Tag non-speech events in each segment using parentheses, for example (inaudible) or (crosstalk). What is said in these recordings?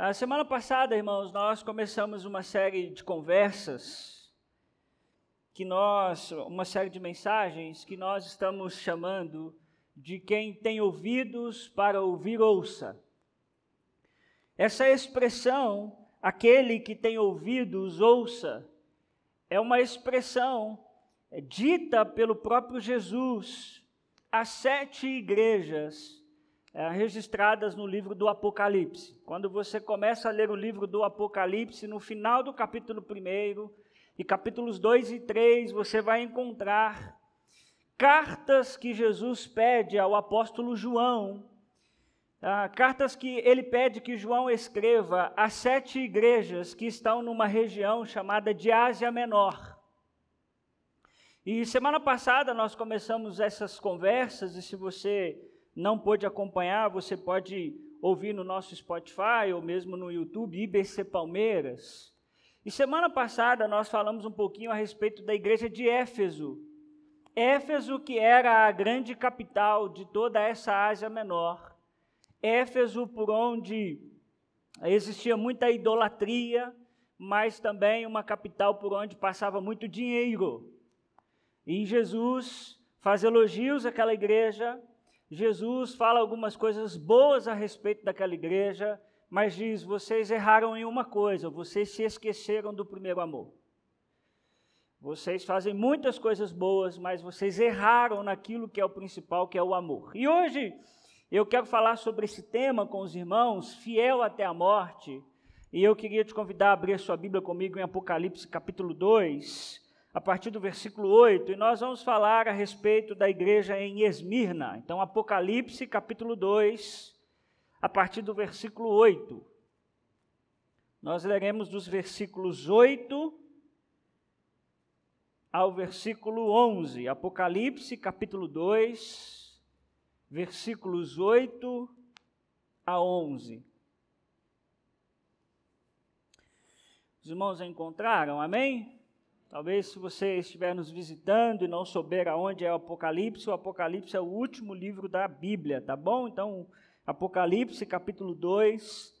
A semana passada, irmãos, nós começamos uma série de conversas que nós, uma série de mensagens que nós estamos chamando de quem tem ouvidos para ouvir ouça. Essa expressão, aquele que tem ouvidos ouça, é uma expressão dita pelo próprio Jesus às sete igrejas é, registradas no livro do Apocalipse. Quando você começa a ler o livro do Apocalipse, no final do capítulo 1 e capítulos 2 e 3, você vai encontrar cartas que Jesus pede ao apóstolo João, ah, cartas que ele pede que João escreva às sete igrejas que estão numa região chamada de Ásia Menor. E semana passada nós começamos essas conversas, e se você não pôde acompanhar, você pode ouvir no nosso Spotify ou mesmo no YouTube, IBC Palmeiras. E semana passada nós falamos um pouquinho a respeito da igreja de Éfeso. Éfeso, que era a grande capital de toda essa Ásia Menor. Éfeso, por onde existia muita idolatria, mas também uma capital por onde passava muito dinheiro. E Jesus faz elogios àquela igreja, Jesus fala algumas coisas boas a respeito daquela igreja, mas diz: vocês erraram em uma coisa, vocês se esqueceram do primeiro amor. Vocês fazem muitas coisas boas, mas vocês erraram naquilo que é o principal, que é o amor. E hoje eu quero falar sobre esse tema com os irmãos, fiel até a morte. E eu queria te convidar a abrir a sua Bíblia comigo em Apocalipse capítulo 2 a partir do versículo 8, e nós vamos falar a respeito da igreja em Esmirna. Então, Apocalipse, capítulo 2, a partir do versículo 8. Nós leremos dos versículos 8 ao versículo 11. Apocalipse, capítulo 2, versículos 8 a 11. Os irmãos encontraram, amém? Talvez se você estiver nos visitando e não souber aonde é o Apocalipse, o Apocalipse é o último livro da Bíblia, tá bom? Então, Apocalipse, capítulo 2,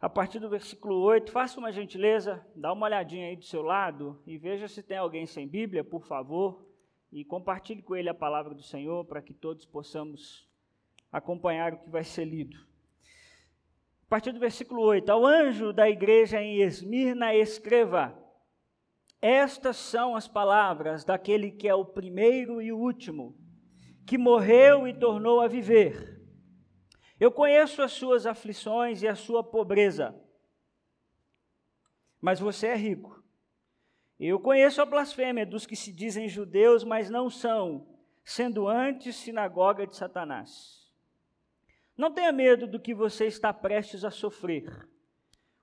a partir do versículo 8, faça uma gentileza, dá uma olhadinha aí do seu lado e veja se tem alguém sem Bíblia, por favor, e compartilhe com ele a palavra do Senhor para que todos possamos acompanhar o que vai ser lido. A partir do versículo 8: Ao anjo da igreja em Esmirna, escreva estas são as palavras daquele que é o primeiro e o último, que morreu e tornou a viver. Eu conheço as suas aflições e a sua pobreza, mas você é rico. Eu conheço a blasfêmia dos que se dizem judeus, mas não são, sendo antes sinagoga de Satanás. Não tenha medo do que você está prestes a sofrer.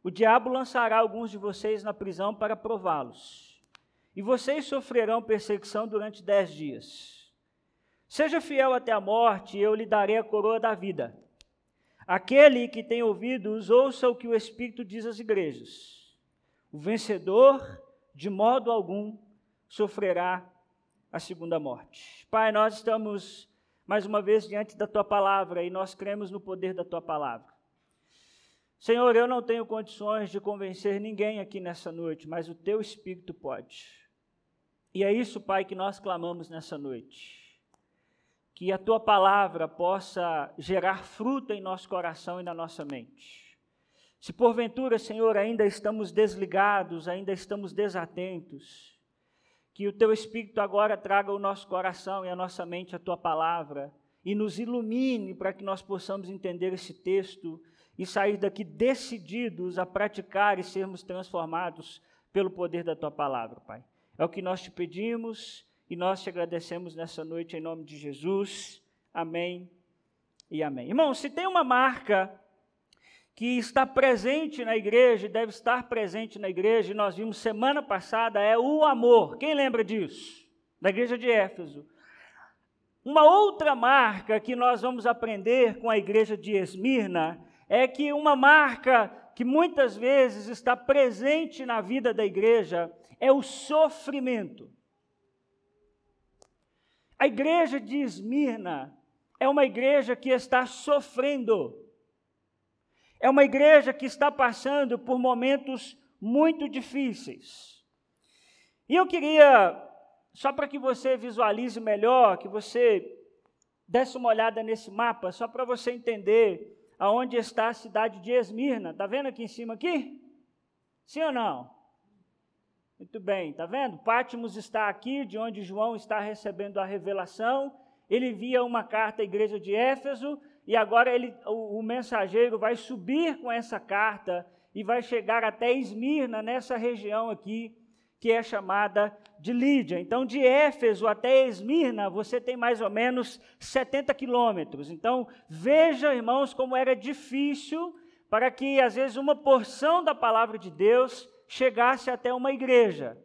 O diabo lançará alguns de vocês na prisão para prová-los e vocês sofrerão perseguição durante dez dias. Seja fiel até a morte, e eu lhe darei a coroa da vida. Aquele que tem ouvidos, ouça o que o Espírito diz às igrejas. O vencedor, de modo algum, sofrerá a segunda morte. Pai, nós estamos mais uma vez diante da tua palavra e nós cremos no poder da tua palavra. Senhor, eu não tenho condições de convencer ninguém aqui nessa noite, mas o teu Espírito pode. E é isso, Pai, que nós clamamos nessa noite. Que a tua palavra possa gerar fruto em nosso coração e na nossa mente. Se porventura, Senhor, ainda estamos desligados, ainda estamos desatentos, que o teu Espírito agora traga o nosso coração e a nossa mente a tua palavra e nos ilumine para que nós possamos entender esse texto e sair daqui decididos a praticar e sermos transformados pelo poder da tua palavra, Pai. É o que nós te pedimos e nós te agradecemos nessa noite em nome de Jesus. Amém e amém. Irmão, se tem uma marca que está presente na igreja, deve estar presente na igreja, e nós vimos semana passada, é o amor. Quem lembra disso? Da igreja de Éfeso. Uma outra marca que nós vamos aprender com a igreja de Esmirna é que uma marca que muitas vezes está presente na vida da igreja é o sofrimento. A igreja de Esmirna é uma igreja que está sofrendo. É uma igreja que está passando por momentos muito difíceis. E eu queria, só para que você visualize melhor, que você desse uma olhada nesse mapa, só para você entender aonde está a cidade de Esmirna. Está vendo aqui em cima aqui? Sim ou não? Muito bem, está vendo? Pátimos está aqui, de onde João está recebendo a revelação. Ele envia uma carta à igreja de Éfeso, e agora ele, o, o mensageiro vai subir com essa carta e vai chegar até Esmirna, nessa região aqui, que é chamada de Lídia. Então, de Éfeso até Esmirna, você tem mais ou menos 70 quilômetros. Então, veja, irmãos, como era difícil para que, às vezes, uma porção da palavra de Deus chegasse até uma igreja.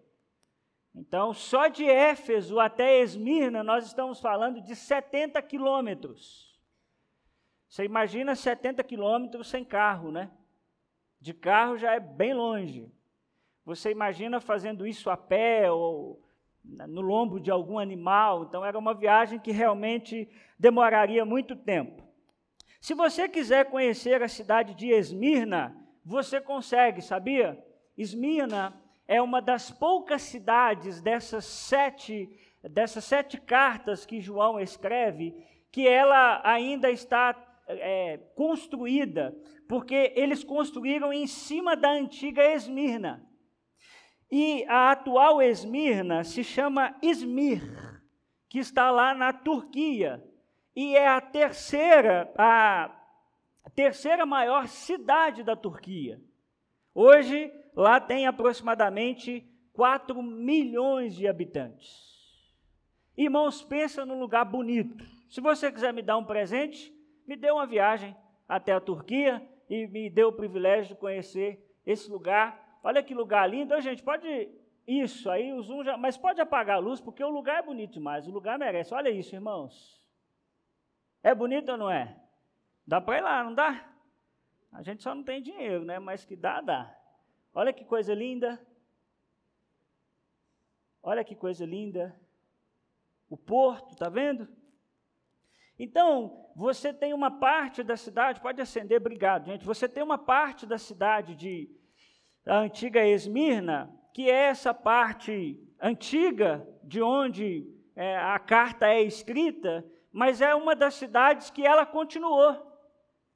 Então, só de Éfeso até Esmirna, nós estamos falando de 70 quilômetros. Você imagina 70 quilômetros sem carro, né? De carro já é bem longe. Você imagina fazendo isso a pé ou no lombo de algum animal. Então, era uma viagem que realmente demoraria muito tempo. Se você quiser conhecer a cidade de Esmirna, você consegue, sabia? Esmirna é uma das poucas cidades dessas sete, dessas sete cartas que João escreve, que ela ainda está é, construída, porque eles construíram em cima da antiga Esmirna. E a atual Esmirna se chama Izmir, que está lá na Turquia, e é a terceira, a terceira maior cidade da Turquia. Hoje, lá tem aproximadamente 4 milhões de habitantes. Irmãos, pensa num lugar bonito. Se você quiser me dar um presente, me dê uma viagem até a Turquia e me dê o privilégio de conhecer esse lugar Olha que lugar lindo. gente, pode. Isso, aí o zoom já. Mas pode apagar a luz, porque o lugar é bonito demais. O lugar merece. Olha isso, irmãos. É bonito ou não é? Dá para ir lá, não dá? A gente só não tem dinheiro, né? Mas que dá, dá. Olha que coisa linda. Olha que coisa linda. O porto, tá vendo? Então, você tem uma parte da cidade, pode acender, obrigado, gente. Você tem uma parte da cidade de a antiga Esmirna, que é essa parte antiga de onde é, a carta é escrita, mas é uma das cidades que ela continuou.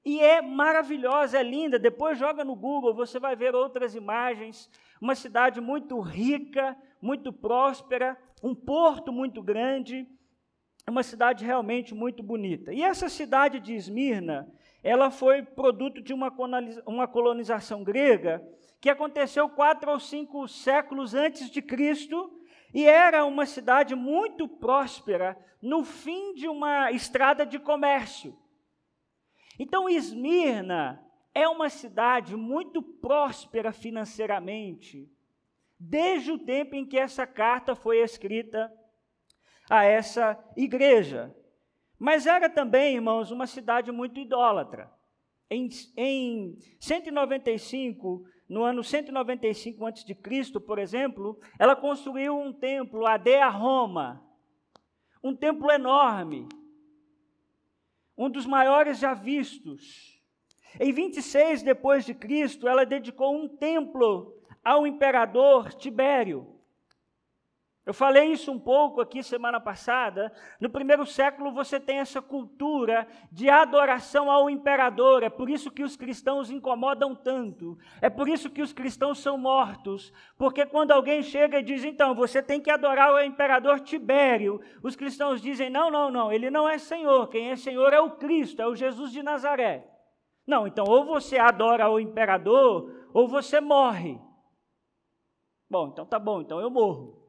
E é maravilhosa, é linda. Depois joga no Google, você vai ver outras imagens. Uma cidade muito rica, muito próspera, um porto muito grande, uma cidade realmente muito bonita. E essa cidade de Esmirna, ela foi produto de uma colonização grega que aconteceu quatro ou cinco séculos antes de Cristo e era uma cidade muito próspera no fim de uma estrada de comércio. Então, Esmirna é uma cidade muito próspera financeiramente, desde o tempo em que essa carta foi escrita a essa igreja. Mas era também, irmãos, uma cidade muito idólatra. Em, em 195 no ano 195 a.C., por exemplo, ela construiu um templo, a Dea Roma, um templo enorme, um dos maiores já vistos. Em 26 depois de Cristo, ela dedicou um templo ao imperador Tibério. Eu falei isso um pouco aqui semana passada. No primeiro século você tem essa cultura de adoração ao imperador. É por isso que os cristãos incomodam tanto. É por isso que os cristãos são mortos. Porque quando alguém chega e diz, então, você tem que adorar o imperador Tibério, os cristãos dizem, não, não, não, ele não é Senhor. Quem é Senhor é o Cristo, é o Jesus de Nazaré. Não, então ou você adora o imperador ou você morre. Bom, então tá bom, então eu morro.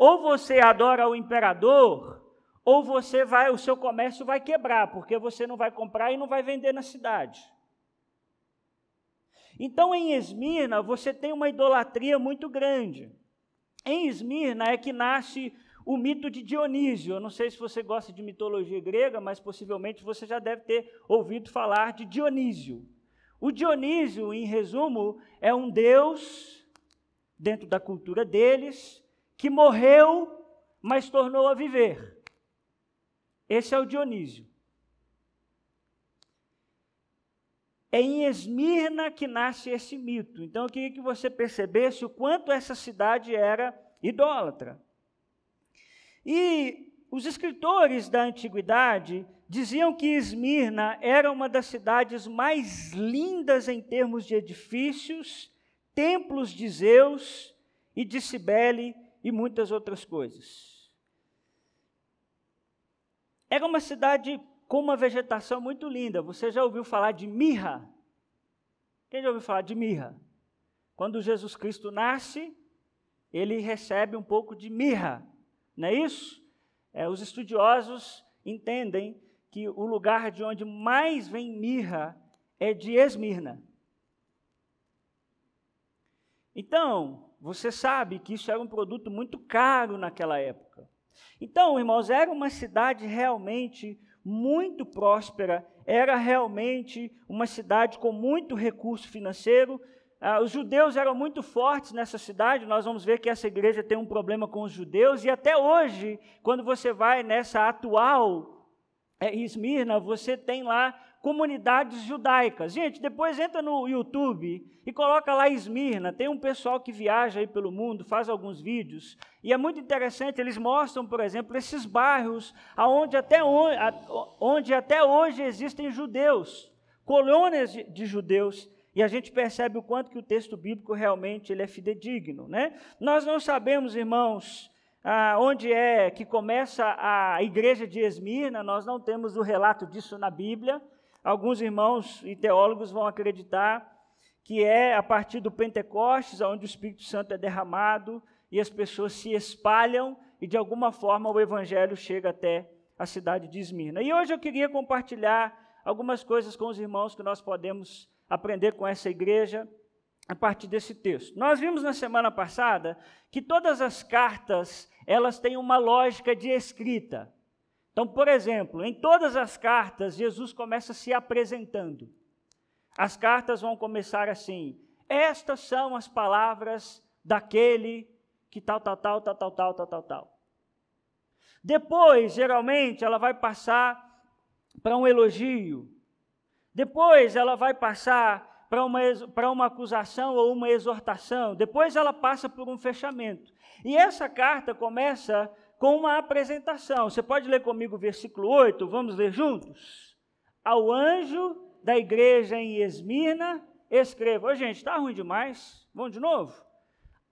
Ou você adora o imperador, ou você vai, o seu comércio vai quebrar, porque você não vai comprar e não vai vender na cidade. Então, em Esmirna, você tem uma idolatria muito grande. Em Esmirna é que nasce o mito de Dionísio. Eu não sei se você gosta de mitologia grega, mas possivelmente você já deve ter ouvido falar de Dionísio. O Dionísio, em resumo, é um deus, dentro da cultura deles, que morreu, mas tornou a viver. Esse é o Dionísio. é em Esmirna que nasce esse mito. Então eu queria que você percebesse o quanto essa cidade era idólatra. E os escritores da antiguidade diziam que Esmirna era uma das cidades mais lindas em termos de edifícios, templos de Zeus e de Cibele e muitas outras coisas. Era uma cidade com uma vegetação muito linda. Você já ouviu falar de mirra? Quem já ouviu falar de mirra? Quando Jesus Cristo nasce, ele recebe um pouco de mirra, não é isso? É, os estudiosos entendem que o lugar de onde mais vem mirra é de Esmirna. Então, você sabe que isso era um produto muito caro naquela época. Então, irmãos, era uma cidade realmente muito próspera, era realmente uma cidade com muito recurso financeiro. Ah, os judeus eram muito fortes nessa cidade, nós vamos ver que essa igreja tem um problema com os judeus, e até hoje, quando você vai nessa atual é, Esmirna, você tem lá comunidades judaicas. Gente, depois entra no YouTube e coloca lá Esmirna. Tem um pessoal que viaja aí pelo mundo, faz alguns vídeos, e é muito interessante, eles mostram, por exemplo, esses bairros aonde até, onde, onde até hoje existem judeus, colônias de, de judeus, e a gente percebe o quanto que o texto bíblico realmente ele é fidedigno, né? Nós não sabemos, irmãos, ah, onde é que começa a igreja de Esmirna, nós não temos o relato disso na Bíblia, Alguns irmãos e teólogos vão acreditar que é a partir do Pentecostes, onde o Espírito Santo é derramado e as pessoas se espalham e de alguma forma o evangelho chega até a cidade de Esmirna. E hoje eu queria compartilhar algumas coisas com os irmãos que nós podemos aprender com essa igreja a partir desse texto. Nós vimos na semana passada que todas as cartas, elas têm uma lógica de escrita. Então, por exemplo, em todas as cartas, Jesus começa se apresentando. As cartas vão começar assim: Estas são as palavras daquele que tal, tal, tal, tal, tal, tal, tal, tal, tal. Depois, geralmente, ela vai passar para um elogio. Depois, ela vai passar para uma, para uma acusação ou uma exortação. Depois, ela passa por um fechamento. E essa carta começa com uma apresentação. Você pode ler comigo o versículo 8? Vamos ler juntos? Ao anjo da igreja em Esmirna, escreva. Ô, gente, está ruim demais. Vamos de novo?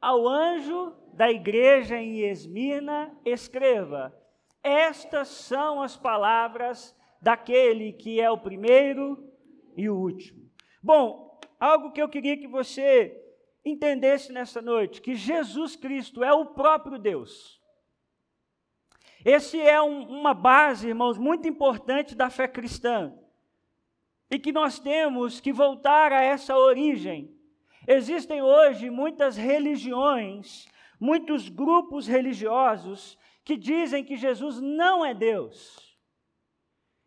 Ao anjo da igreja em Esmirna, escreva: Estas são as palavras daquele que é o primeiro e o último. Bom, algo que eu queria que você entendesse nessa noite: que Jesus Cristo é o próprio Deus. Esse é um, uma base, irmãos, muito importante da fé cristã. E que nós temos que voltar a essa origem. Existem hoje muitas religiões, muitos grupos religiosos que dizem que Jesus não é Deus.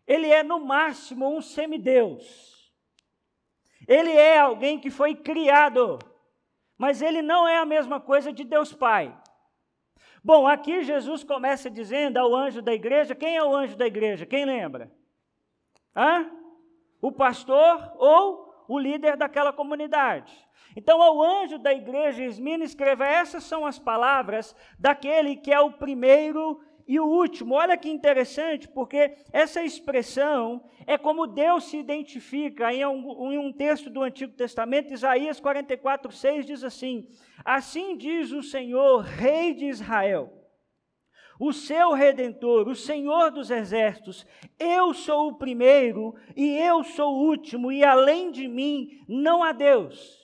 Ele é, no máximo, um semideus. Ele é alguém que foi criado, mas ele não é a mesma coisa de Deus Pai. Bom, aqui Jesus começa dizendo ao anjo da igreja: quem é o anjo da igreja? Quem lembra? Hã? O pastor ou o líder daquela comunidade. Então, ao anjo da igreja, Esmina escreva: essas são as palavras daquele que é o primeiro e o último, olha que interessante, porque essa expressão é como Deus se identifica em um, em um texto do Antigo Testamento, Isaías 44, 6 diz assim: Assim diz o Senhor, Rei de Israel, o seu redentor, o Senhor dos exércitos, eu sou o primeiro e eu sou o último, e além de mim não há Deus.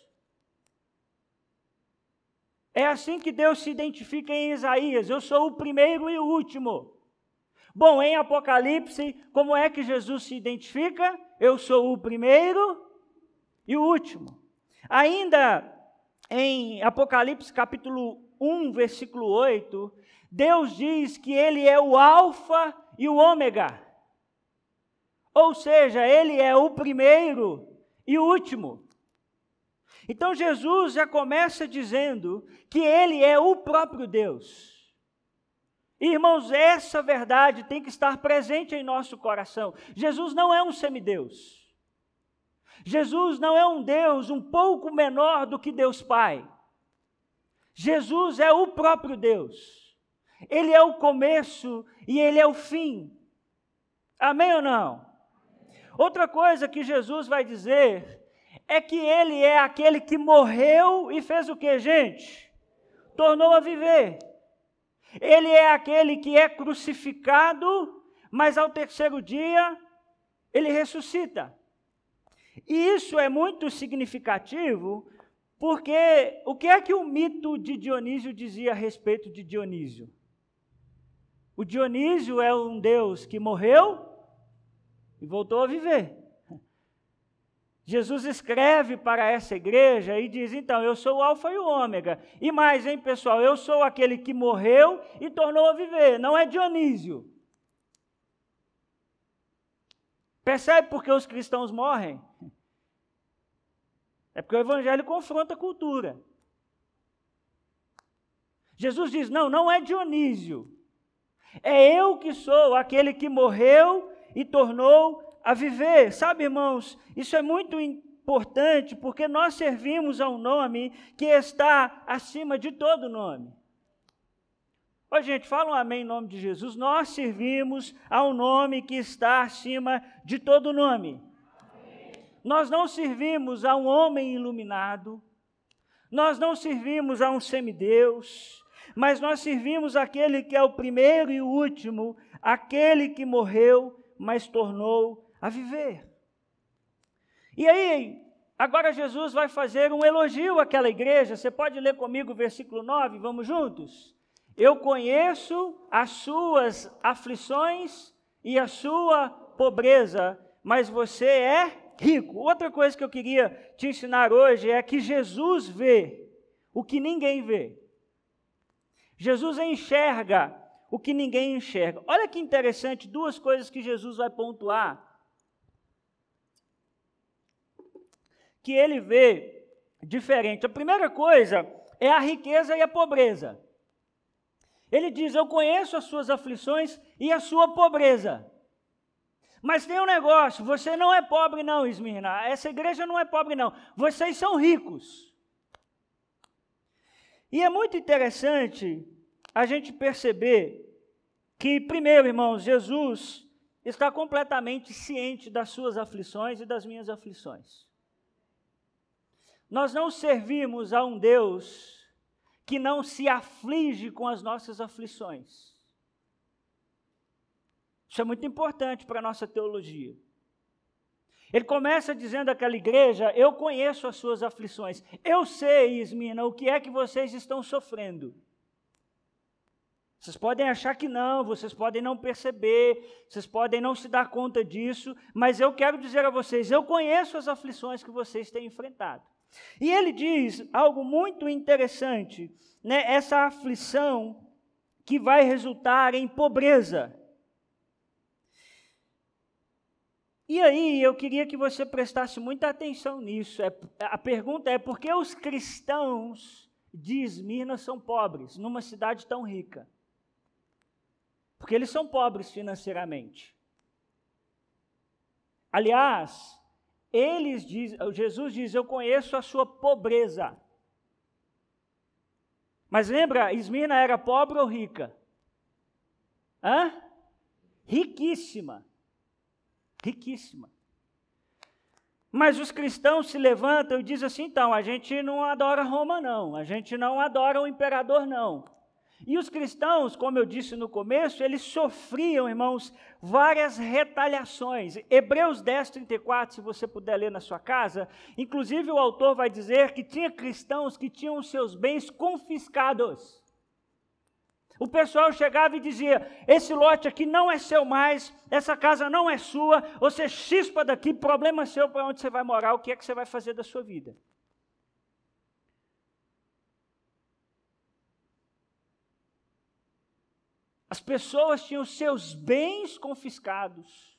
É assim que Deus se identifica em Isaías: eu sou o primeiro e o último. Bom, em Apocalipse, como é que Jesus se identifica? Eu sou o primeiro e o último. Ainda em Apocalipse capítulo 1, versículo 8, Deus diz que ele é o alfa e o ômega. Ou seja, ele é o primeiro e o último. Então Jesus já começa dizendo que ele é o próprio Deus. Irmãos, essa verdade tem que estar presente em nosso coração. Jesus não é um semideus. Jesus não é um Deus um pouco menor do que Deus Pai. Jesus é o próprio Deus. Ele é o começo e ele é o fim. Amém ou não? Outra coisa que Jesus vai dizer é que ele é aquele que morreu e fez o que, gente? Tornou a viver. Ele é aquele que é crucificado, mas ao terceiro dia ele ressuscita. E isso é muito significativo, porque o que é que o mito de Dionísio dizia a respeito de Dionísio? O Dionísio é um deus que morreu e voltou a viver. Jesus escreve para essa igreja e diz: então, eu sou o Alfa e o Ômega. E mais, hein, pessoal? Eu sou aquele que morreu e tornou a viver. Não é Dionísio. Percebe por que os cristãos morrem? É porque o evangelho confronta a cultura. Jesus diz: não, não é Dionísio. É eu que sou aquele que morreu e tornou a viver. Sabe, irmãos, isso é muito importante porque nós servimos a um nome que está acima de todo nome. Ô, gente, fala um amém em nome de Jesus. Nós servimos a um nome que está acima de todo nome. Nós não servimos a um homem iluminado, nós não servimos a um semideus, mas nós servimos aquele que é o primeiro e o último, aquele que morreu, mas tornou a viver. E aí, agora Jesus vai fazer um elogio àquela igreja. Você pode ler comigo o versículo 9? Vamos juntos? Eu conheço as suas aflições e a sua pobreza, mas você é rico. Outra coisa que eu queria te ensinar hoje é que Jesus vê o que ninguém vê. Jesus enxerga o que ninguém enxerga. Olha que interessante, duas coisas que Jesus vai pontuar que ele vê diferente. A primeira coisa é a riqueza e a pobreza. Ele diz: Eu conheço as suas aflições e a sua pobreza. Mas tem um negócio: você não é pobre, não, Esmirna. Essa igreja não é pobre, não. Vocês são ricos. E é muito interessante a gente perceber que, primeiro, irmãos, Jesus está completamente ciente das suas aflições e das minhas aflições. Nós não servimos a um Deus que não se aflige com as nossas aflições. Isso é muito importante para a nossa teologia. Ele começa dizendo àquela igreja: Eu conheço as suas aflições. Eu sei, Ismina, o que é que vocês estão sofrendo. Vocês podem achar que não, vocês podem não perceber, vocês podem não se dar conta disso, mas eu quero dizer a vocês: eu conheço as aflições que vocês têm enfrentado. E ele diz algo muito interessante, né? Essa aflição que vai resultar em pobreza. E aí, eu queria que você prestasse muita atenção nisso. É, a pergunta é: por que os cristãos de Esmirna são pobres numa cidade tão rica? Porque eles são pobres financeiramente. Aliás, eles diz, Jesus diz: Eu conheço a sua pobreza. Mas lembra, Esmina era pobre ou rica? Hã? Riquíssima. Riquíssima. Mas os cristãos se levantam e dizem assim: então, a gente não adora Roma, não. A gente não adora o imperador, não. E os cristãos, como eu disse no começo, eles sofriam, irmãos, várias retaliações. Hebreus 10, 34, se você puder ler na sua casa, inclusive o autor vai dizer que tinha cristãos que tinham seus bens confiscados. O pessoal chegava e dizia: Esse lote aqui não é seu mais, essa casa não é sua, você chispa daqui, problema seu para onde você vai morar, o que é que você vai fazer da sua vida. As pessoas tinham seus bens confiscados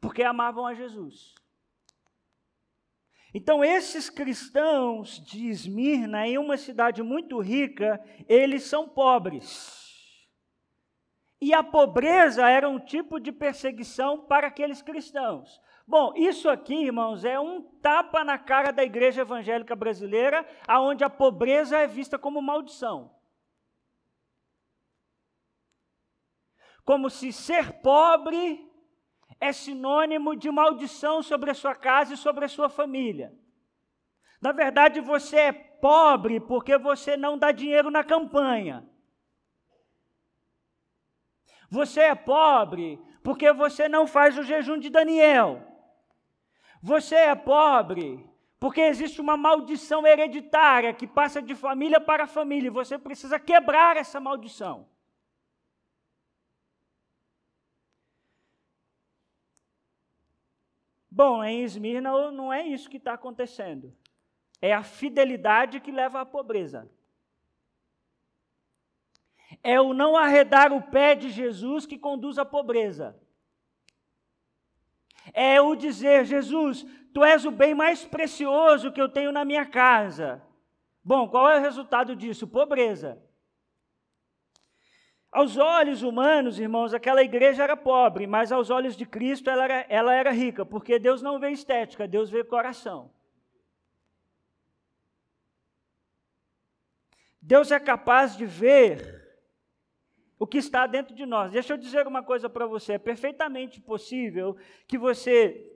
porque amavam a Jesus. Então, esses cristãos de Esmirna, em uma cidade muito rica, eles são pobres. E a pobreza era um tipo de perseguição para aqueles cristãos. Bom, isso aqui, irmãos, é um tapa na cara da igreja evangélica brasileira, aonde a pobreza é vista como maldição. Como se ser pobre é sinônimo de maldição sobre a sua casa e sobre a sua família. Na verdade, você é pobre porque você não dá dinheiro na campanha. Você é pobre porque você não faz o jejum de Daniel. Você é pobre porque existe uma maldição hereditária que passa de família para família e você precisa quebrar essa maldição. Bom, em Esmirna não é isso que está acontecendo. É a fidelidade que leva à pobreza. É o não arredar o pé de Jesus que conduz à pobreza. É o dizer: Jesus, tu és o bem mais precioso que eu tenho na minha casa. Bom, qual é o resultado disso? Pobreza. Aos olhos humanos, irmãos, aquela igreja era pobre, mas aos olhos de Cristo ela era, ela era rica, porque Deus não vê estética, Deus vê coração. Deus é capaz de ver o que está dentro de nós. Deixa eu dizer uma coisa para você: é perfeitamente possível que você,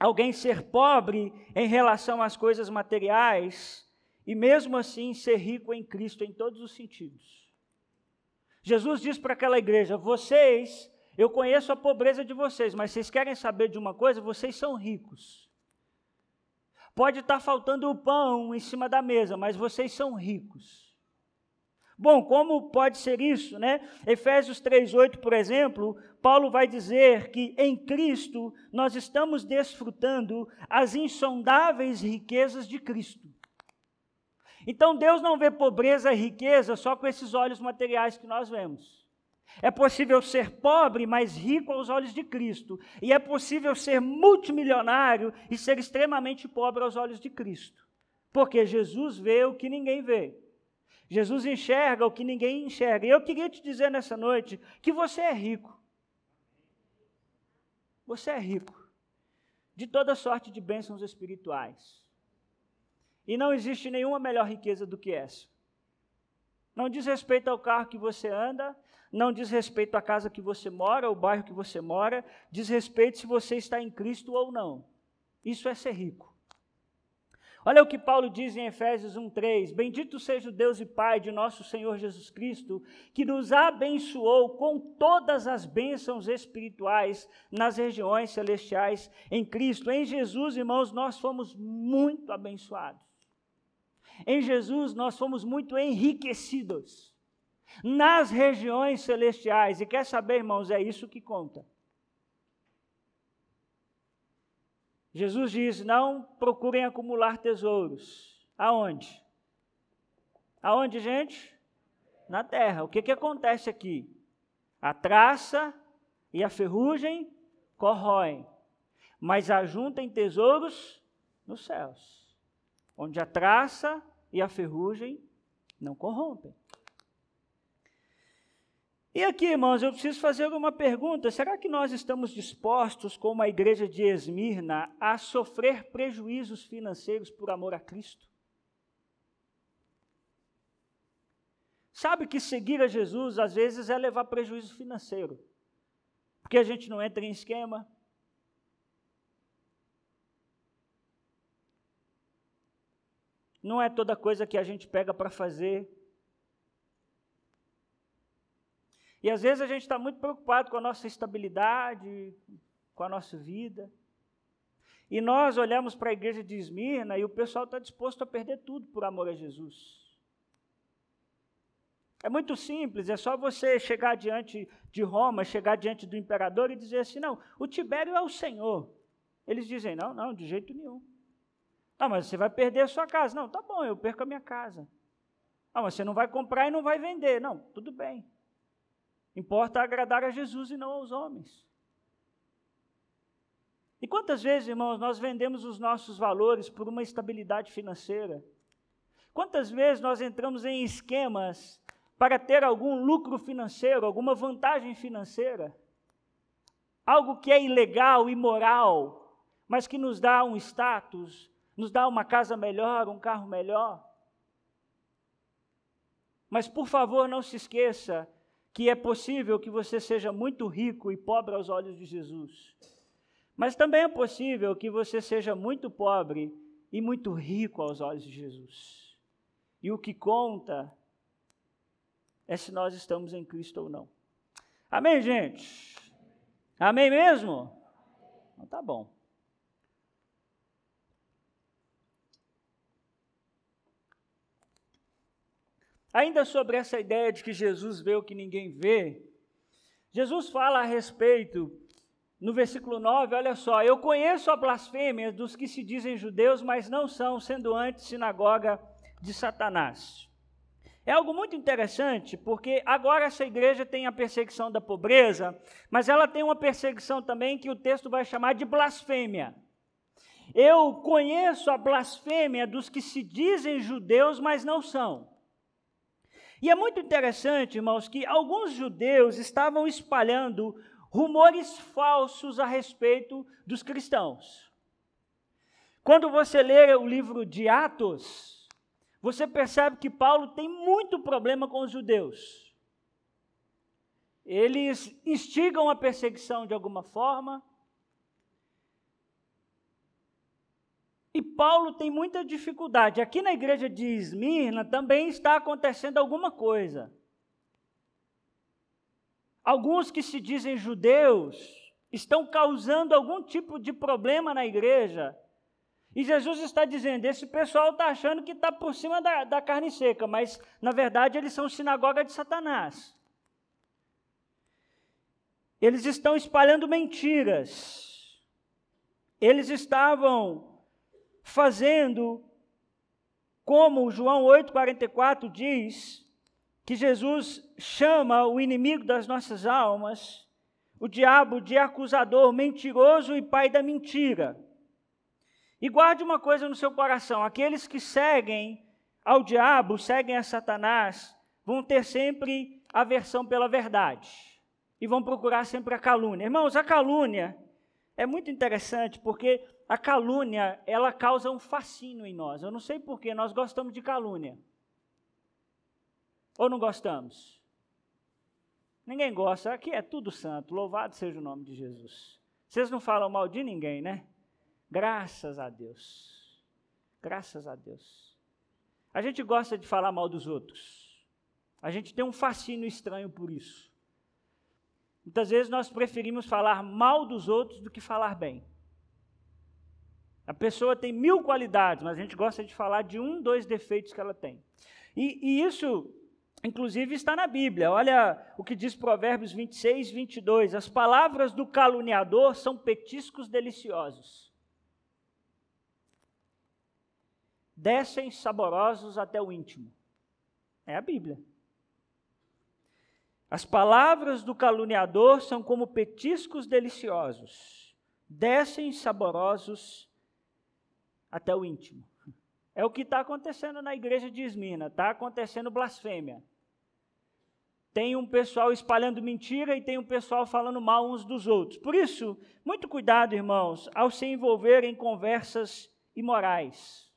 alguém ser pobre em relação às coisas materiais, e mesmo assim ser rico em Cristo em todos os sentidos. Jesus diz para aquela igreja: vocês, eu conheço a pobreza de vocês, mas vocês querem saber de uma coisa? Vocês são ricos. Pode estar faltando o pão em cima da mesa, mas vocês são ricos. Bom, como pode ser isso, né? Efésios 3:8, por exemplo, Paulo vai dizer que em Cristo nós estamos desfrutando as insondáveis riquezas de Cristo. Então Deus não vê pobreza e riqueza só com esses olhos materiais que nós vemos. É possível ser pobre, mas rico aos olhos de Cristo. E é possível ser multimilionário e ser extremamente pobre aos olhos de Cristo. Porque Jesus vê o que ninguém vê. Jesus enxerga o que ninguém enxerga. E eu queria te dizer nessa noite que você é rico. Você é rico de toda sorte de bênçãos espirituais. E não existe nenhuma melhor riqueza do que essa. Não diz respeito ao carro que você anda, não diz respeito à casa que você mora, ao bairro que você mora, diz respeito se você está em Cristo ou não. Isso é ser rico. Olha o que Paulo diz em Efésios 1:3: Bendito seja o Deus e Pai de nosso Senhor Jesus Cristo, que nos abençoou com todas as bênçãos espirituais nas regiões celestiais em Cristo. Em Jesus, irmãos, nós fomos muito abençoados. Em Jesus nós fomos muito enriquecidos nas regiões celestiais. E quer saber, irmãos, é isso que conta. Jesus diz: não procurem acumular tesouros. Aonde? Aonde, gente? Na terra. O que, que acontece aqui? A traça e a ferrugem corroem, mas ajuntem tesouros nos céus, onde a traça e a ferrugem não corrompem. E aqui, irmãos, eu preciso fazer uma pergunta: será que nós estamos dispostos, como a igreja de Esmirna, a sofrer prejuízos financeiros por amor a Cristo? Sabe que seguir a Jesus às vezes é levar prejuízo financeiro, porque a gente não entra em esquema. Não é toda coisa que a gente pega para fazer E às vezes a gente está muito preocupado com a nossa estabilidade, com a nossa vida. E nós olhamos para a igreja de Esmirna e o pessoal está disposto a perder tudo por amor a Jesus. É muito simples, é só você chegar diante de Roma, chegar diante do imperador e dizer assim: não, o Tibério é o Senhor. Eles dizem: não, não, de jeito nenhum. Ah, mas você vai perder a sua casa. Não, tá bom, eu perco a minha casa. Ah, mas você não vai comprar e não vai vender. Não, tudo bem. Importa agradar a Jesus e não aos homens. E quantas vezes, irmãos, nós vendemos os nossos valores por uma estabilidade financeira? Quantas vezes nós entramos em esquemas para ter algum lucro financeiro, alguma vantagem financeira? Algo que é ilegal, imoral, mas que nos dá um status, nos dá uma casa melhor, um carro melhor. Mas por favor, não se esqueça que é possível que você seja muito rico e pobre aos olhos de Jesus. Mas também é possível que você seja muito pobre e muito rico aos olhos de Jesus. E o que conta é se nós estamos em Cristo ou não. Amém, gente? Amém mesmo? Então tá bom. Ainda sobre essa ideia de que Jesus vê o que ninguém vê, Jesus fala a respeito, no versículo 9, olha só: Eu conheço a blasfêmia dos que se dizem judeus, mas não são, sendo antes sinagoga de Satanás. É algo muito interessante, porque agora essa igreja tem a perseguição da pobreza, mas ela tem uma perseguição também que o texto vai chamar de blasfêmia. Eu conheço a blasfêmia dos que se dizem judeus, mas não são. E é muito interessante, irmãos, que alguns judeus estavam espalhando rumores falsos a respeito dos cristãos. Quando você lê o livro de Atos, você percebe que Paulo tem muito problema com os judeus. Eles instigam a perseguição de alguma forma, E Paulo tem muita dificuldade. Aqui na igreja de Esmirna também está acontecendo alguma coisa. Alguns que se dizem judeus estão causando algum tipo de problema na igreja. E Jesus está dizendo: esse pessoal está achando que está por cima da, da carne seca, mas na verdade eles são sinagoga de Satanás. Eles estão espalhando mentiras. Eles estavam fazendo como João 8,44 diz, que Jesus chama o inimigo das nossas almas, o diabo, de acusador, mentiroso e pai da mentira. E guarde uma coisa no seu coração: aqueles que seguem ao diabo, seguem a Satanás, vão ter sempre aversão pela verdade e vão procurar sempre a calúnia. Irmãos, a calúnia é muito interessante porque a calúnia, ela causa um fascínio em nós. Eu não sei porquê, nós gostamos de calúnia. Ou não gostamos? Ninguém gosta, aqui é tudo santo, louvado seja o nome de Jesus. Vocês não falam mal de ninguém, né? Graças a Deus. Graças a Deus. A gente gosta de falar mal dos outros. A gente tem um fascínio estranho por isso. Muitas vezes nós preferimos falar mal dos outros do que falar bem. A pessoa tem mil qualidades, mas a gente gosta de falar de um, dois defeitos que ela tem. E, e isso, inclusive, está na Bíblia. Olha o que diz Provérbios 26, 22. As palavras do caluniador são petiscos deliciosos. Descem saborosos até o íntimo. É a Bíblia. As palavras do caluniador são como petiscos deliciosos. Descem saborosos até o íntimo. É o que está acontecendo na igreja de Esmina, está acontecendo blasfêmia. Tem um pessoal espalhando mentira e tem um pessoal falando mal uns dos outros. Por isso, muito cuidado, irmãos, ao se envolver em conversas imorais.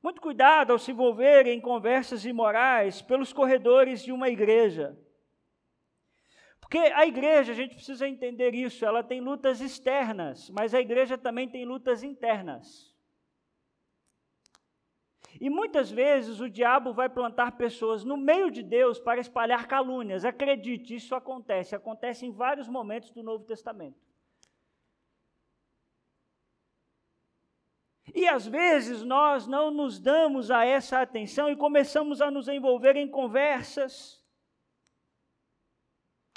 Muito cuidado ao se envolver em conversas imorais pelos corredores de uma igreja. Porque a igreja, a gente precisa entender isso, ela tem lutas externas, mas a igreja também tem lutas internas. E muitas vezes o diabo vai plantar pessoas no meio de Deus para espalhar calúnias. Acredite, isso acontece, acontece em vários momentos do Novo Testamento. E às vezes nós não nos damos a essa atenção e começamos a nos envolver em conversas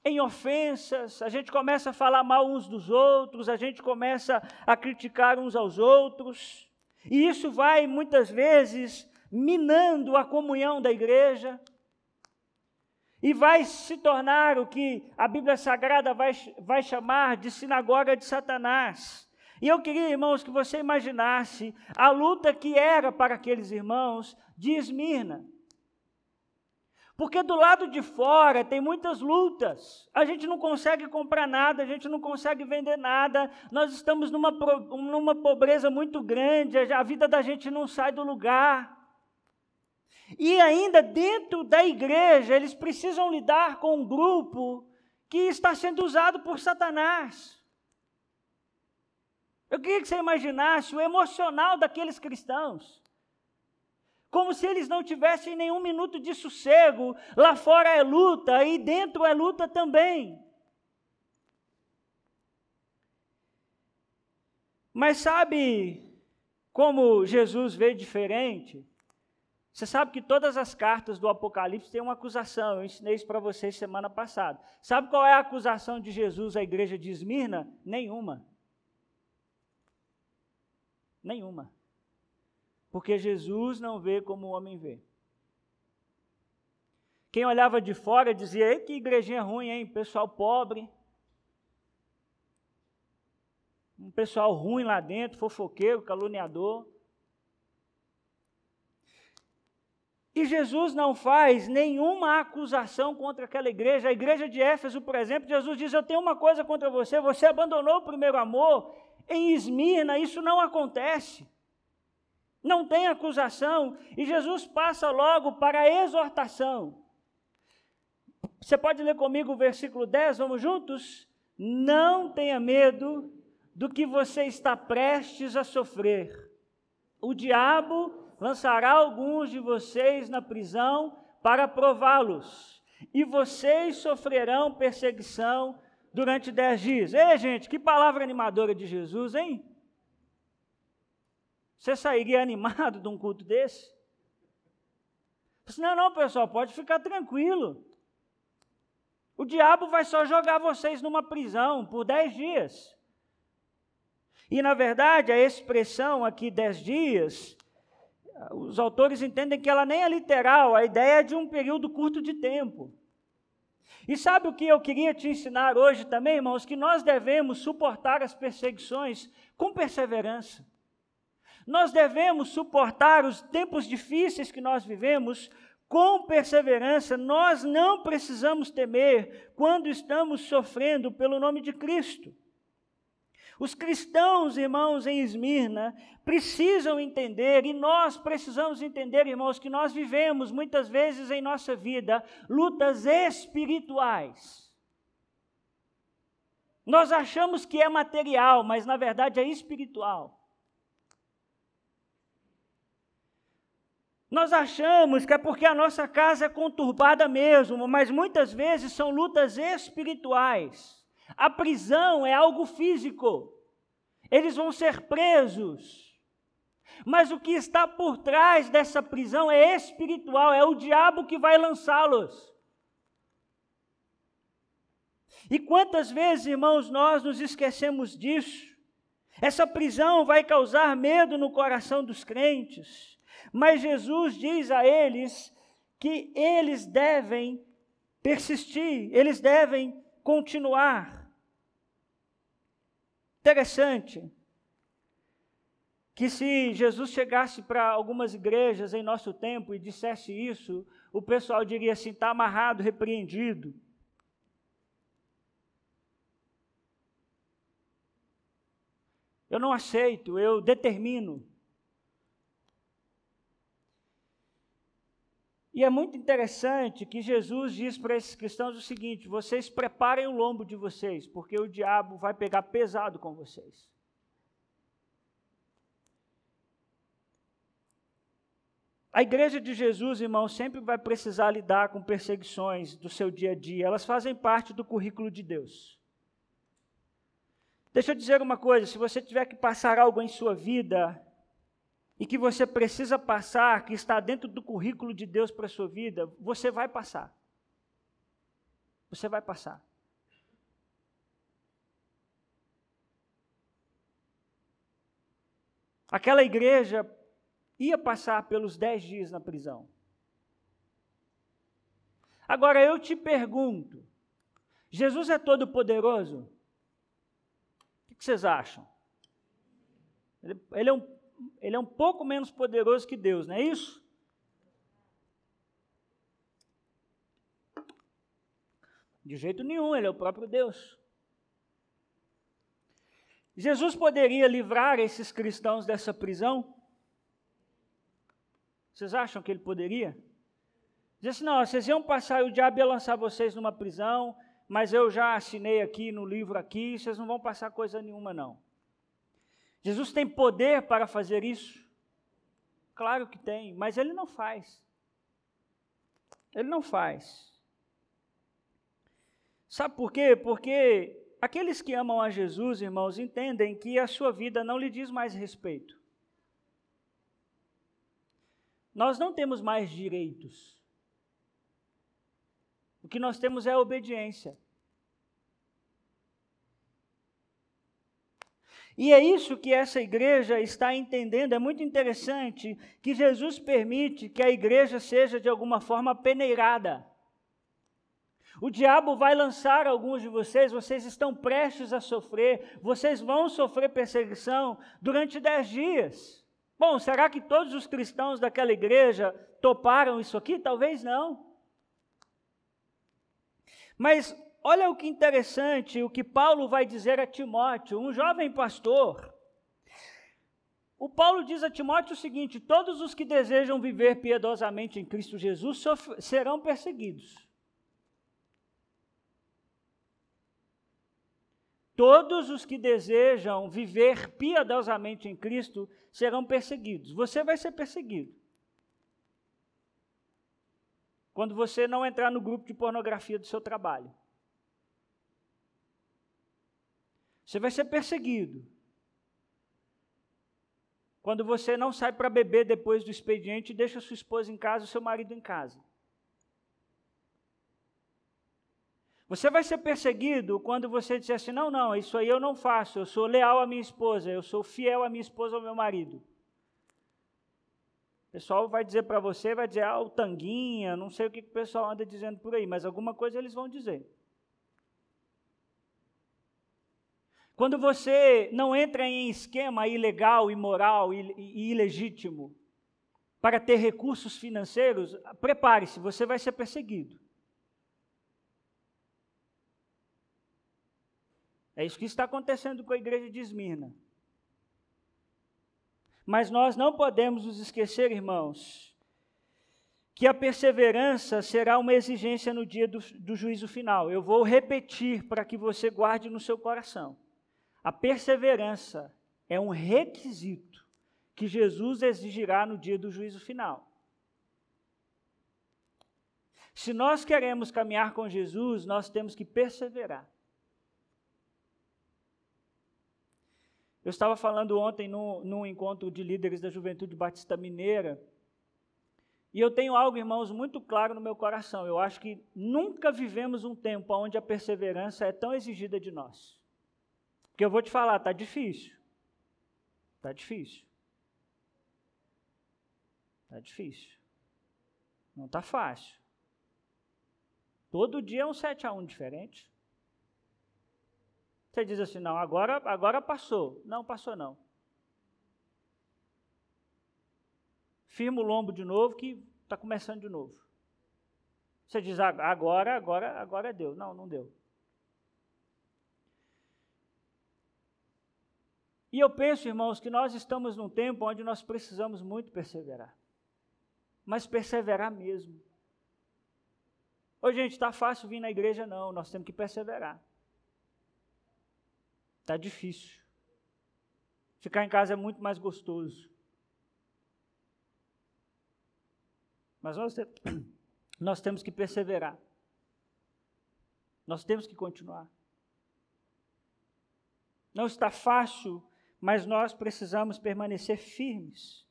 em ofensas, a gente começa a falar mal uns dos outros, a gente começa a criticar uns aos outros, e isso vai muitas vezes minando a comunhão da igreja, e vai se tornar o que a Bíblia Sagrada vai, vai chamar de sinagoga de Satanás. E eu queria, irmãos, que você imaginasse a luta que era para aqueles irmãos de Esmirna. Porque do lado de fora tem muitas lutas. A gente não consegue comprar nada, a gente não consegue vender nada. Nós estamos numa, numa pobreza muito grande, a vida da gente não sai do lugar. E ainda dentro da igreja, eles precisam lidar com um grupo que está sendo usado por Satanás. Eu queria que você imaginasse o emocional daqueles cristãos como se eles não tivessem nenhum minuto de sossego. Lá fora é luta e dentro é luta também. Mas sabe como Jesus vê diferente? Você sabe que todas as cartas do Apocalipse têm uma acusação. Eu ensinei isso para vocês semana passada. Sabe qual é a acusação de Jesus à igreja de Esmirna? Nenhuma. Nenhuma. Porque Jesus não vê como o homem vê. Quem olhava de fora dizia: Ei, que igrejinha ruim, hein? Pessoal pobre. Um pessoal ruim lá dentro, fofoqueiro, caluniador. E Jesus não faz nenhuma acusação contra aquela igreja. A igreja de Éfeso, por exemplo, Jesus diz: Eu tenho uma coisa contra você, você abandonou o primeiro amor. Em Esmirna, isso não acontece não tem acusação, e Jesus passa logo para a exortação. Você pode ler comigo o versículo 10, vamos juntos? Não tenha medo do que você está prestes a sofrer. O diabo lançará alguns de vocês na prisão para prová-los, e vocês sofrerão perseguição durante dez dias. Ei, gente, que palavra animadora de Jesus, hein? Você sairia animado de um culto desse? Não, não, pessoal, pode ficar tranquilo. O diabo vai só jogar vocês numa prisão por dez dias. E, na verdade, a expressão aqui, dez dias, os autores entendem que ela nem é literal, a ideia é de um período curto de tempo. E sabe o que eu queria te ensinar hoje também, irmãos? Que nós devemos suportar as perseguições com perseverança. Nós devemos suportar os tempos difíceis que nós vivemos com perseverança. Nós não precisamos temer quando estamos sofrendo pelo nome de Cristo. Os cristãos, irmãos, em Esmirna, precisam entender, e nós precisamos entender, irmãos, que nós vivemos muitas vezes em nossa vida lutas espirituais. Nós achamos que é material, mas na verdade é espiritual. Nós achamos que é porque a nossa casa é conturbada mesmo, mas muitas vezes são lutas espirituais. A prisão é algo físico. Eles vão ser presos. Mas o que está por trás dessa prisão é espiritual, é o diabo que vai lançá-los. E quantas vezes, irmãos, nós nos esquecemos disso? Essa prisão vai causar medo no coração dos crentes. Mas Jesus diz a eles que eles devem persistir, eles devem continuar. Interessante que se Jesus chegasse para algumas igrejas em nosso tempo e dissesse isso, o pessoal diria assim: está amarrado, repreendido. Eu não aceito, eu determino. E é muito interessante que Jesus diz para esses cristãos o seguinte: vocês preparem o lombo de vocês, porque o diabo vai pegar pesado com vocês. A igreja de Jesus, irmãos, sempre vai precisar lidar com perseguições do seu dia a dia. Elas fazem parte do currículo de Deus. Deixa eu dizer uma coisa: se você tiver que passar algo em sua vida, e que você precisa passar, que está dentro do currículo de Deus para a sua vida, você vai passar. Você vai passar. Aquela igreja ia passar pelos dez dias na prisão. Agora eu te pergunto: Jesus é todo poderoso? O que vocês acham? Ele, é um ele é um pouco menos poderoso que Deus, não é isso? De jeito nenhum, ele é o próprio Deus. Jesus poderia livrar esses cristãos dessa prisão? Vocês acham que ele poderia? Diz assim, não, vocês iam passar o diabo ia lançar vocês numa prisão, mas eu já assinei aqui no livro aqui, vocês não vão passar coisa nenhuma não. Jesus tem poder para fazer isso? Claro que tem, mas ele não faz. Ele não faz. Sabe por quê? Porque aqueles que amam a Jesus, irmãos, entendem que a sua vida não lhe diz mais respeito. Nós não temos mais direitos. O que nós temos é obediência. E é isso que essa igreja está entendendo. É muito interessante que Jesus permite que a igreja seja de alguma forma peneirada. O diabo vai lançar alguns de vocês, vocês estão prestes a sofrer, vocês vão sofrer perseguição durante dez dias. Bom, será que todos os cristãos daquela igreja toparam isso aqui? Talvez não. Mas olha o que interessante, o que Paulo vai dizer a Timóteo, um jovem pastor. O Paulo diz a Timóteo o seguinte: todos os que desejam viver piedosamente em Cristo Jesus serão perseguidos. Todos os que desejam viver piedosamente em Cristo serão perseguidos. Você vai ser perseguido. Quando você não entrar no grupo de pornografia do seu trabalho. Você vai ser perseguido. Quando você não sai para beber depois do expediente deixa sua esposa em casa seu marido em casa. Você vai ser perseguido quando você disser assim: não, não, isso aí eu não faço, eu sou leal à minha esposa, eu sou fiel à minha esposa, ao meu marido. O pessoal vai dizer para você, vai dizer, ah, o tanguinha, não sei o que o pessoal anda dizendo por aí, mas alguma coisa eles vão dizer. Quando você não entra em esquema ilegal, imoral e ilegítimo para ter recursos financeiros, prepare-se, você vai ser perseguido. É isso que está acontecendo com a igreja de Esmirna. Mas nós não podemos nos esquecer, irmãos, que a perseverança será uma exigência no dia do, do juízo final. Eu vou repetir para que você guarde no seu coração. A perseverança é um requisito que Jesus exigirá no dia do juízo final. Se nós queremos caminhar com Jesus, nós temos que perseverar. Eu estava falando ontem no, num encontro de líderes da Juventude Batista Mineira, e eu tenho algo, irmãos, muito claro no meu coração. Eu acho que nunca vivemos um tempo onde a perseverança é tão exigida de nós. Porque eu vou te falar, está difícil. Está difícil. Está difícil. Não está fácil. Todo dia é um 7 a 1 diferente. Você diz assim, não, agora, agora passou. Não, passou não. Firma o lombo de novo que está começando de novo. Você diz, agora, agora, agora deu. Não, não deu. E eu penso, irmãos, que nós estamos num tempo onde nós precisamos muito perseverar. Mas perseverar mesmo. Ô, gente, está fácil vir na igreja? Não, nós temos que perseverar. Está difícil. Ficar em casa é muito mais gostoso. Mas nós, (coughs) nós temos que perseverar. Nós temos que continuar. Não está fácil, mas nós precisamos permanecer firmes.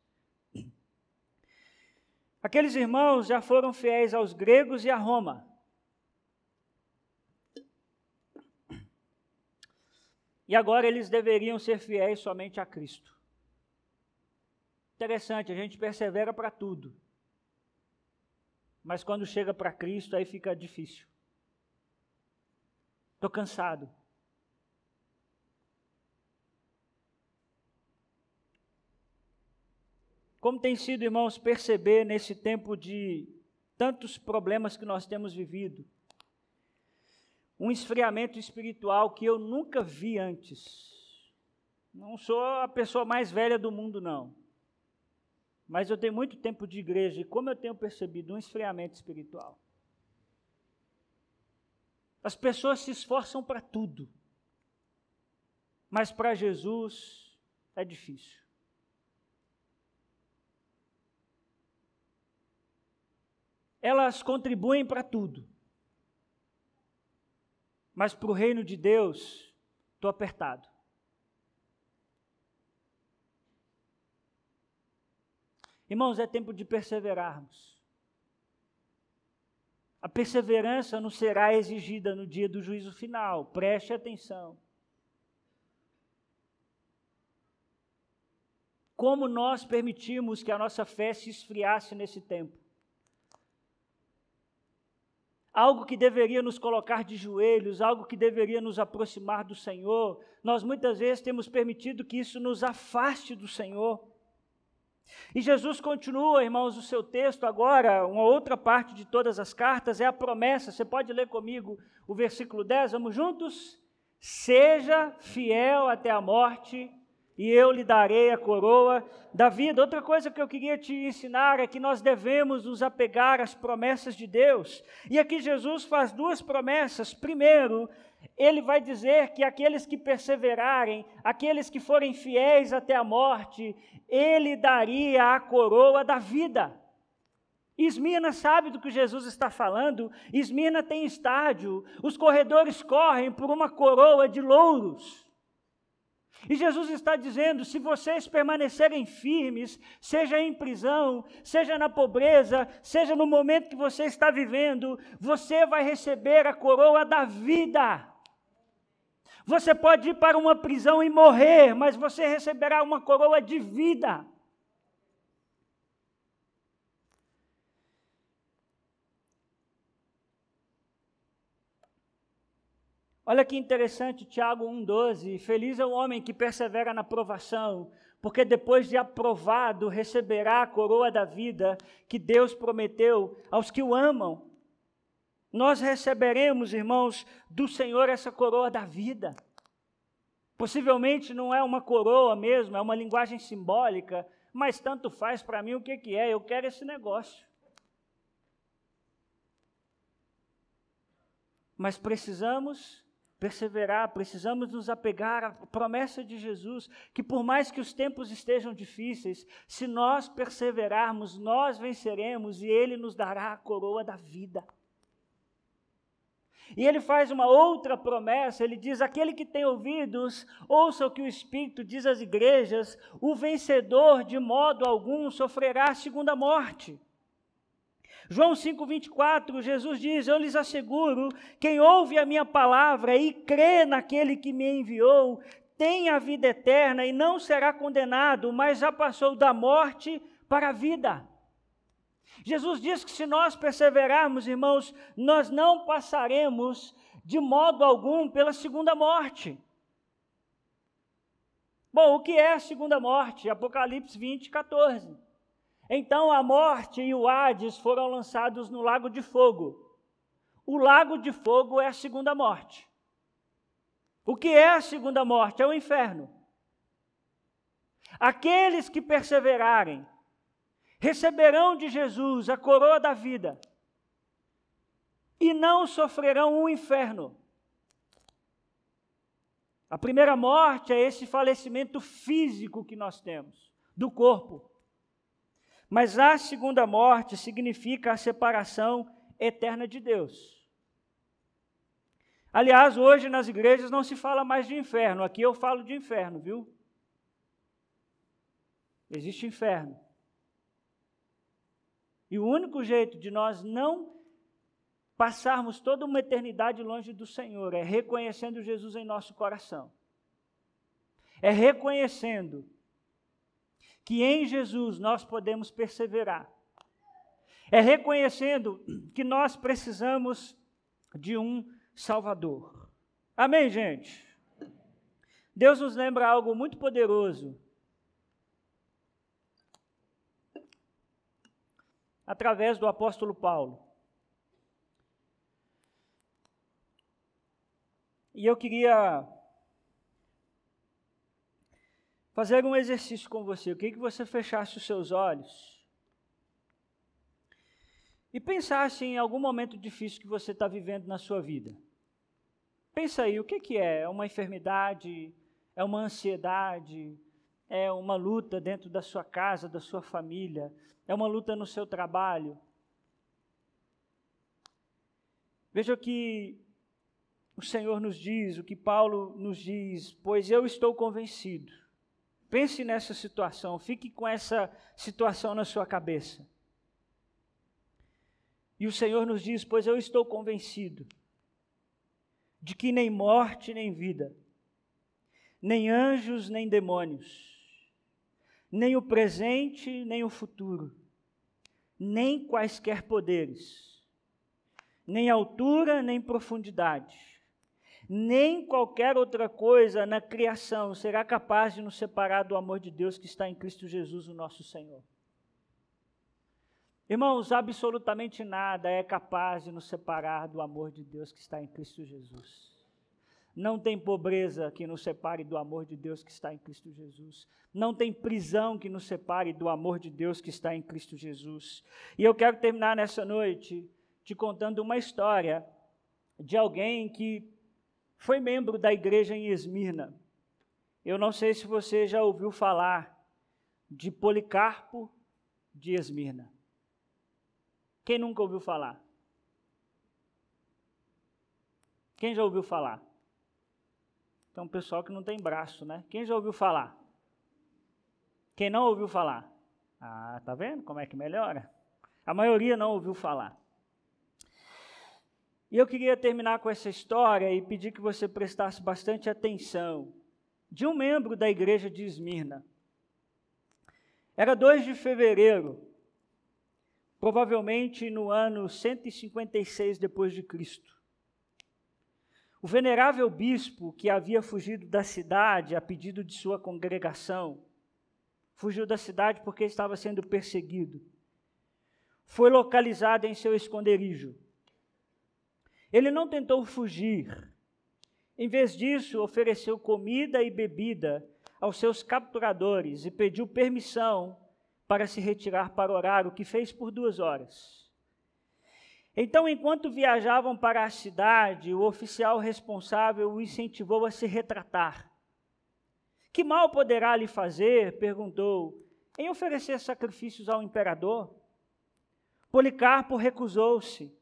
Aqueles irmãos já foram fiéis aos gregos e a Roma. E agora eles deveriam ser fiéis somente a Cristo. Interessante, a gente persevera para tudo. Mas quando chega para Cristo, aí fica difícil. Estou cansado. Como tem sido, irmãos, perceber nesse tempo de tantos problemas que nós temos vivido, um esfriamento espiritual que eu nunca vi antes. Não sou a pessoa mais velha do mundo, não. Mas eu tenho muito tempo de igreja e como eu tenho percebido um esfriamento espiritual. As pessoas se esforçam para tudo. Mas para Jesus é difícil. Elas contribuem para tudo. Mas para o reino de Deus, estou apertado. Irmãos, é tempo de perseverarmos. A perseverança não será exigida no dia do juízo final, preste atenção. Como nós permitimos que a nossa fé se esfriasse nesse tempo? Algo que deveria nos colocar de joelhos, algo que deveria nos aproximar do Senhor, nós muitas vezes temos permitido que isso nos afaste do Senhor. E Jesus continua, irmãos, o seu texto agora, uma outra parte de todas as cartas é a promessa. Você pode ler comigo o versículo 10, vamos juntos? Seja fiel até a morte, e eu lhe darei a coroa da vida. Outra coisa que eu queria te ensinar é que nós devemos nos apegar às promessas de Deus. E aqui Jesus faz duas promessas. Primeiro, ele vai dizer que aqueles que perseverarem, aqueles que forem fiéis até a morte, ele daria a coroa da vida. Esmirna sabe do que Jesus está falando. Esmirna tem estádio. Os corredores correm por uma coroa de louros. E Jesus está dizendo: se vocês permanecerem firmes, seja em prisão, seja na pobreza, seja no momento que você está vivendo, você vai receber a coroa da vida. Você pode ir para uma prisão e morrer, mas você receberá uma coroa de vida. Olha que interessante, Tiago 1,12. Feliz é o homem que persevera na provação, porque depois de aprovado receberá a coroa da vida que Deus prometeu aos que o amam nós receberemos, irmãos, do Senhor essa coroa da vida. Possivelmente não é uma coroa mesmo, é uma linguagem simbólica, mas tanto faz para mim o que, que é, eu quero esse negócio. Mas precisamos perseverar, precisamos nos apegar à promessa de Jesus, que por mais que os tempos estejam difíceis, se nós perseverarmos, nós venceremos e Ele nos dará a coroa da vida. E ele faz uma outra promessa, ele diz: aquele que tem ouvidos, ouça o que o Espírito diz às igrejas, o vencedor de modo algum sofrerá a segunda morte. João 5,24, Jesus diz: Eu lhes asseguro, quem ouve a minha palavra e crê naquele que me enviou, tem a vida eterna e não será condenado, mas já passou da morte para a vida. Jesus diz que se nós perseverarmos, irmãos, nós não passaremos de modo algum pela segunda morte. Bom, o que é a segunda morte? Apocalipse 20, 14. Então a morte e o Hades foram lançados no lago de fogo. O lago de fogo é a segunda morte. O que é a segunda morte? É o inferno. Aqueles que perseverarem, receberão de Jesus a coroa da vida e não sofrerão o um inferno. A primeira morte é esse falecimento físico que nós temos, do corpo. Mas a segunda morte significa a separação eterna de Deus. Aliás, hoje nas igrejas não se fala mais de inferno, aqui eu falo de inferno, viu? Existe inferno. E o único jeito de nós não passarmos toda uma eternidade longe do Senhor é reconhecendo Jesus em nosso coração. É reconhecendo que em Jesus nós podemos perseverar. É reconhecendo que nós precisamos de um Salvador. Amém, gente? Deus nos lembra algo muito poderoso através do apóstolo Paulo. E eu queria fazer um exercício com você. Eu queria que você fechasse os seus olhos e pensasse em algum momento difícil que você está vivendo na sua vida. Pensa aí, o que, que é? É uma enfermidade? É uma ansiedade? É uma luta dentro da sua casa, da sua família? É uma luta no seu trabalho? Veja que o Senhor nos diz, o que Paulo nos diz, pois eu estou convencido. Pense nessa situação, fique com essa situação na sua cabeça. E o Senhor nos diz: Pois eu estou convencido de que nem morte nem vida, nem anjos nem demônios, nem o presente nem o futuro, nem quaisquer poderes, nem altura nem profundidade, nem qualquer outra coisa na criação será capaz de nos separar do amor de Deus que está em Cristo Jesus, o nosso Senhor. Irmãos, absolutamente nada é capaz de nos separar do amor de Deus que está em Cristo Jesus. Não tem pobreza que nos separe do amor de Deus que está em Cristo Jesus. Não tem prisão que nos separe do amor de Deus que está em Cristo Jesus. E eu quero terminar nessa noite te contando uma história de alguém que foi membro da igreja em Esmirna. Eu não sei se você já ouviu falar de Policarpo de Esmirna. Quem nunca ouviu falar? Quem já ouviu falar? Então, pessoal que não tem braço, né? Quem já ouviu falar? Quem não ouviu falar? Ah, tá vendo como é que melhora? A maioria não ouviu falar. E eu queria terminar com essa história e pedir que você prestasse bastante atenção de um membro da igreja de Esmirna. Era 2 de fevereiro, provavelmente no ano 156 depois de Cristo. O venerável bispo que havia fugido da cidade a pedido de sua congregação, fugiu da cidade porque estava sendo perseguido, foi localizado em seu esconderijo. Ele não tentou fugir. Em vez disso, ofereceu comida e bebida aos seus capturadores e pediu permissão para se retirar para orar, o que fez por duas horas. Então, enquanto viajavam para a cidade, o oficial responsável o incentivou a se retratar. Que mal poderá lhe fazer? perguntou, em oferecer sacrifícios ao imperador? Policarpo recusou-se.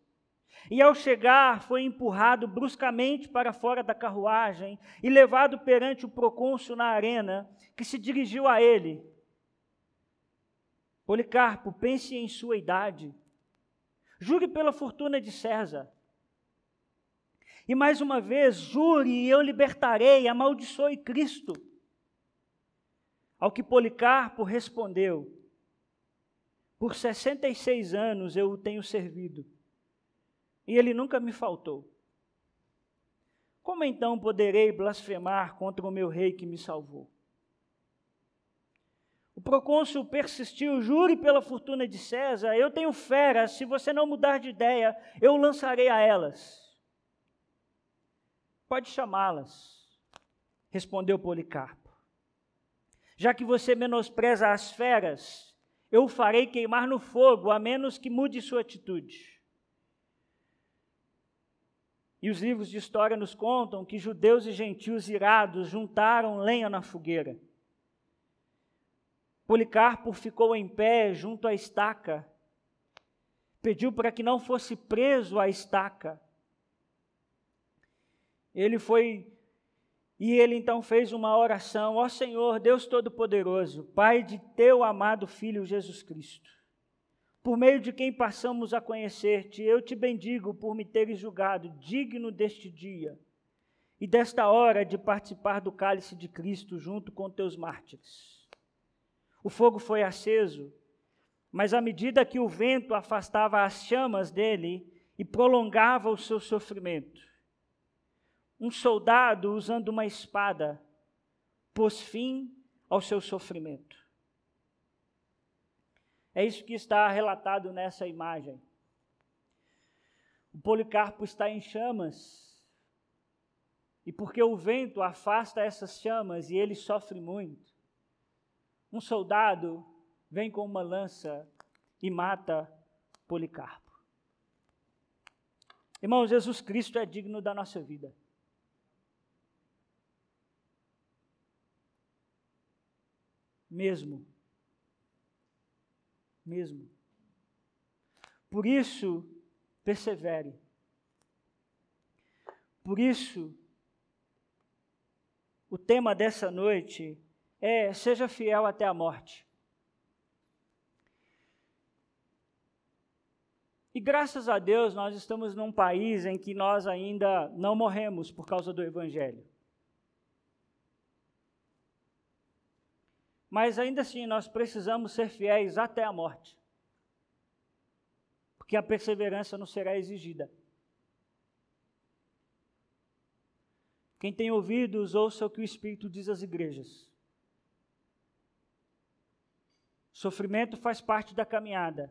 E ao chegar, foi empurrado bruscamente para fora da carruagem e levado perante o procônsul na arena, que se dirigiu a ele. Policarpo, pense em sua idade. Jure pela fortuna de César. E mais uma vez, jure e eu libertarei, amaldiçoe Cristo. Ao que Policarpo respondeu: Por 66 anos eu o tenho servido e ele nunca me faltou. Como então poderei blasfemar contra o meu rei que me salvou? O procônsul persistiu, jure pela fortuna de César, eu tenho feras, se você não mudar de ideia, eu lançarei a elas. Pode chamá-las, respondeu Policarpo. Já que você menospreza as feras, eu o farei queimar no fogo, a menos que mude sua atitude. E os livros de história nos contam que judeus e gentios irados juntaram lenha na fogueira. Policarpo ficou em pé junto à estaca, pediu para que não fosse preso à estaca. Ele foi e ele então fez uma oração: Ó Senhor, Deus Todo-Poderoso, Pai de teu amado Filho Jesus Cristo por meio de quem passamos a conhecer-te, eu te bendigo por me teres julgado digno deste dia e desta hora de participar do cálice de Cristo junto com teus mártires. O fogo foi aceso, mas à medida que o vento afastava as chamas dele e prolongava o seu sofrimento, um soldado usando uma espada pôs fim ao seu sofrimento. É isso que está relatado nessa imagem. O Policarpo está em chamas, e porque o vento afasta essas chamas e ele sofre muito, um soldado vem com uma lança e mata Policarpo. Irmão, Jesus Cristo é digno da nossa vida. Mesmo. Mesmo. Por isso, persevere. Por isso, o tema dessa noite é: seja fiel até a morte. E graças a Deus nós estamos num país em que nós ainda não morremos por causa do Evangelho. Mas ainda assim nós precisamos ser fiéis até a morte. Porque a perseverança não será exigida. Quem tem ouvidos, ouça o que o Espírito diz às igrejas. Sofrimento faz parte da caminhada.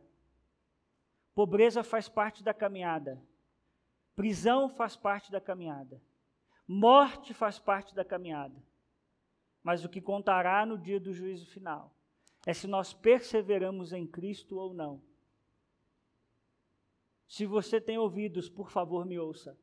Pobreza faz parte da caminhada. Prisão faz parte da caminhada. Morte faz parte da caminhada. Mas o que contará no dia do juízo final é se nós perseveramos em Cristo ou não. Se você tem ouvidos, por favor, me ouça.